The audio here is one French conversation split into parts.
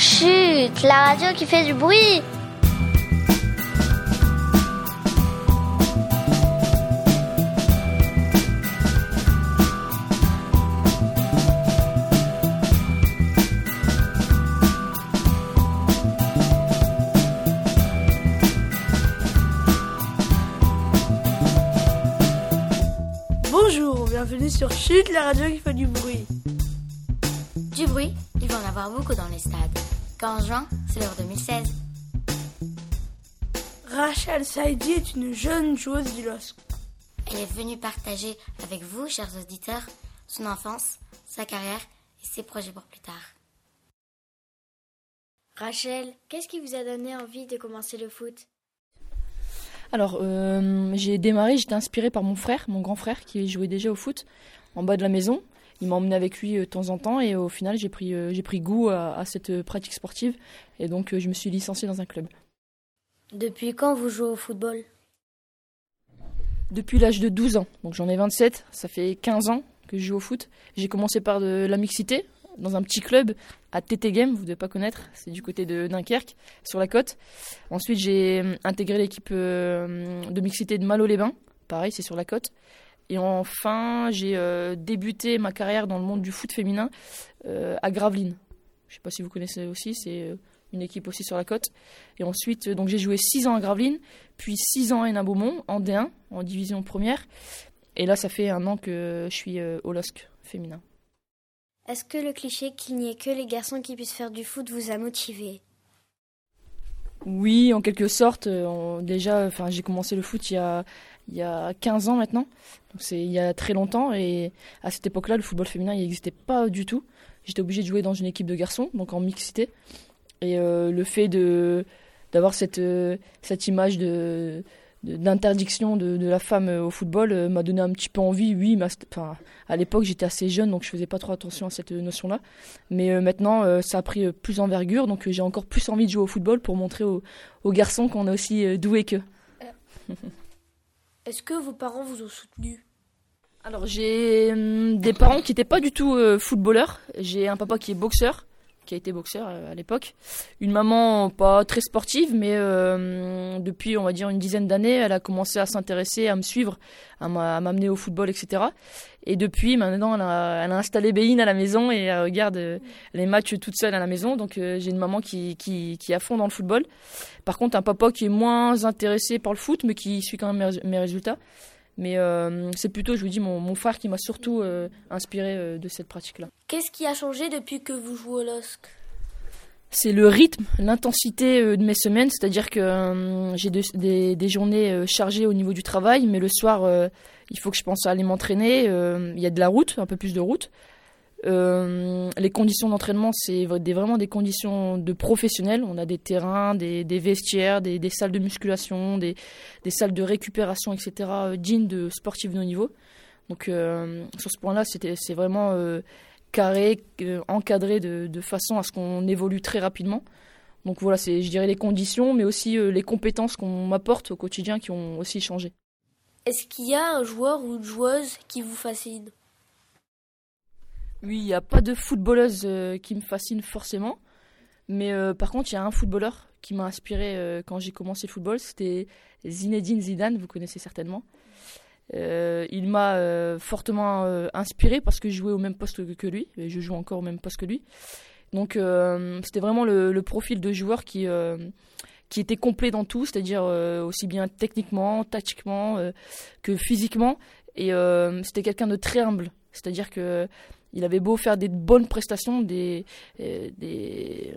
Chut, la radio qui fait du bruit. Bonjour, bienvenue sur Chute, la radio qui fait du bruit. Du bruit, il va en avoir beaucoup dans les stades. Quand en juin, c'est l'Euro 2016. Rachel Saidi est une jeune joueuse du LOSC. Elle est venue partager avec vous, chers auditeurs, son enfance, sa carrière et ses projets pour plus tard. Rachel, qu'est-ce qui vous a donné envie de commencer le foot? Alors, euh, j'ai démarré, j'étais inspiré par mon frère, mon grand frère, qui jouait déjà au foot en bas de la maison. Il m'a emmené avec lui euh, de temps en temps et au final, j'ai pris, euh, j'ai pris goût à, à cette pratique sportive et donc euh, je me suis licencié dans un club. Depuis quand vous jouez au football? Depuis l'âge de 12 ans, donc j'en ai 27, ça fait 15 ans que je joue au foot. J'ai commencé par de la mixité dans un petit club à TT Game, vous devez pas connaître, c'est du côté de Dunkerque, sur la côte. Ensuite, j'ai euh, intégré l'équipe euh, de mixité de Malo-les-Bains, pareil, c'est sur la côte. Et enfin, j'ai euh, débuté ma carrière dans le monde du foot féminin euh, à Gravelines. Je sais pas si vous connaissez aussi, c'est euh, une équipe aussi sur la côte. Et ensuite, donc j'ai joué 6 ans à Gravelines, puis 6 ans à Hénin Beaumont, en D1, en division première. Et là, ça fait un an que je suis au LOSC féminin. Est-ce que le cliché qu'il n'y ait que les garçons qui puissent faire du foot vous a motivé? Oui, en quelque sorte. on- déjà, enfin, j'ai commencé le foot il y a, il y a 15 ans maintenant. Donc c'est il y a très longtemps. Et à cette époque-là, le football féminin, il n'existait pas du tout. J'étais obligé de jouer dans une équipe de garçons, donc en mixité. Et euh, le fait de d'avoir cette, euh, cette image de d'interdiction de, la femme euh, au football m'a donné un petit peu envie. Oui, enfin, à l'époque j'étais assez jeune donc je faisais pas trop attention à cette notion-là. Mais maintenant ça a pris plus envergure donc j'ai encore plus envie de jouer au football pour montrer aux, garçons qu'on est aussi doués qu'eux. Est-ce que vos parents vous ont soutenu? Alors j'ai hum, des parents qui n'étaient pas du tout euh, footballeurs. J'ai un papa qui est boxeur, qui a été boxeur euh, à l'époque. Une maman pas très sportive, mais euh, depuis on va dire une dizaine d'années, elle a commencé à s'intéresser, à me suivre, à m'a- à m'amener au football, etc. Et depuis maintenant, elle a, installé Béine à la maison et elle regarde euh, les matchs toute seule à la maison. Donc j'ai une maman qui, qui, qui est à fond dans le football. Par contre, un papa qui est moins intéressé par le foot, mais qui suit quand même mes résultats. Mais euh, c'est plutôt, je vous dis, mon, mon frère qui m'a surtout euh, inspiré euh, de cette pratique-là. Qu'est-ce qui a changé depuis que vous jouez au LOSC? C'est le rythme, l'intensité de mes semaines, c'est-à-dire que j'ai de- des, des journées chargées au niveau du travail, mais le soir, il faut que je pense à aller m'entraîner. Il y a de la route, un peu plus de route. Euh, les conditions d'entraînement, c'est vraiment des conditions de professionnels. On a des terrains, des, vestiaires, des, salles de musculation, des, salles de récupération, etc., euh, dignes de sportifs de haut niveau. Donc, euh, sur ce point-là, c'est vraiment carré, encadré de, de façon à ce qu'on évolue très rapidement. Donc voilà, c'est, je dirais, les conditions, mais aussi les compétences qu'on m'apporte au quotidien qui ont aussi changé. Est-ce qu'il y a un joueur ou une joueuse qui vous fascine? Oui, il n'y a pas de footballeuse euh, qui me fascine forcément. Mais euh, par contre, il y a un footballeur qui m'a inspiré euh, quand j'ai commencé le football. C'était Zinedine Zidane, vous connaissez certainement. Il m'a fortement inspiré parce que je jouais au même poste que, lui. Et je joue encore au même poste que lui. Donc c'était vraiment le, le profil de joueur qui, qui était complet dans tout, c'est-à-dire aussi bien techniquement, tactiquement que physiquement. Et c'était quelqu'un de très humble. C'est-à-dire que il avait beau faire des bonnes prestations, des, euh, des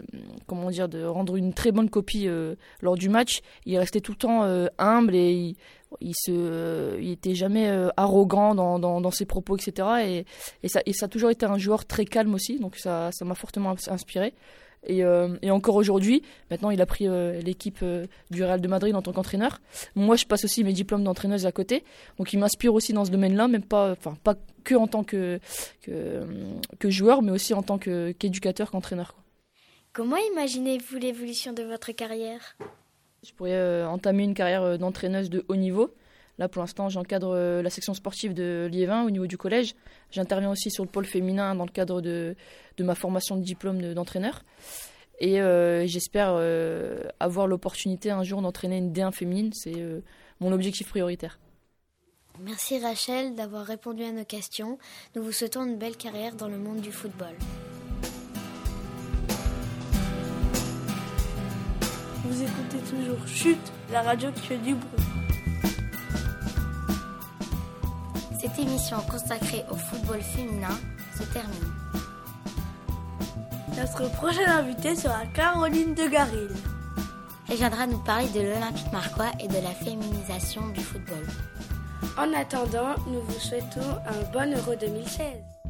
comment dire, de rendre une très bonne copie euh, lors du match, il restait tout le temps euh, humble et il, il se, il était jamais arrogant dans, dans, dans ses propos, etc. Et, ça, et a toujours été un joueur très calme aussi, donc ça, ça m'a fortement inspiré. Et, euh, et encore aujourd'hui, maintenant il a pris euh, l'équipe euh, du Real de Madrid en tant qu'entraîneur. Moi, je passe aussi mes diplômes d'entraîneuse à côté, donc il m'inspire aussi dans ce domaine-là, même pas, enfin pas que en tant que que, que joueur, mais aussi en tant qu'éducateur, qu'entraîneur. Comment imaginez-vous l'évolution de votre carrière? Je pourrais entamer une carrière d'entraîneuse de haut niveau. Là, pour l'instant, j'encadre euh, la section sportive de Liévin au niveau du collège. J'interviens aussi sur le pôle féminin dans le cadre de, de ma formation de diplôme de- d'entraîneur. Et j'espère avoir l'opportunité un jour d'entraîner une D1 féminine. C'est mon objectif prioritaire. Merci Rachel d'avoir répondu à nos questions. Nous vous souhaitons une belle carrière dans le monde du football. Vous écoutez toujours Chute, la radio qui fait du bruit. Cette émission consacrée au football féminin se termine. Notre prochaine invitée sera Caroline de Garil. Elle viendra nous parler de l'Olympique Marquois et de la féminisation du football. En attendant, nous vous souhaitons un bon Euro 2016.